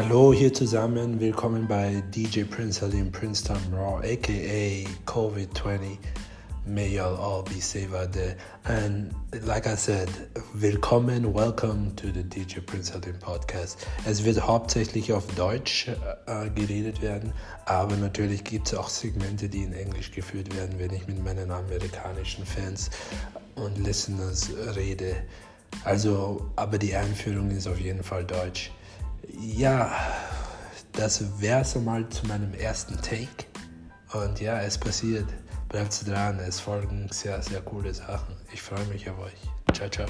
Hallo hier zusammen, willkommen bei DJ Prince Halim Princeton Raw, aka COVID 20. May y'all all be safe out there. And like I said, willkommen, welcome to the DJ Prince Halim Podcast. Es wird hauptsächlich auf Deutsch äh, geredet werden, aber natürlich gibt es auch Segmente, die in Englisch geführt werden, wenn ich mit meinen amerikanischen Fans und Listeners rede. Also, aber die Einführung ist auf jeden Fall Deutsch. Ja, das wäre es mal zu meinem ersten Take. Und ja, es passiert. Bleibt dran, es folgen sehr, sehr coole Sachen. Ich freue mich auf euch. Ciao, ciao.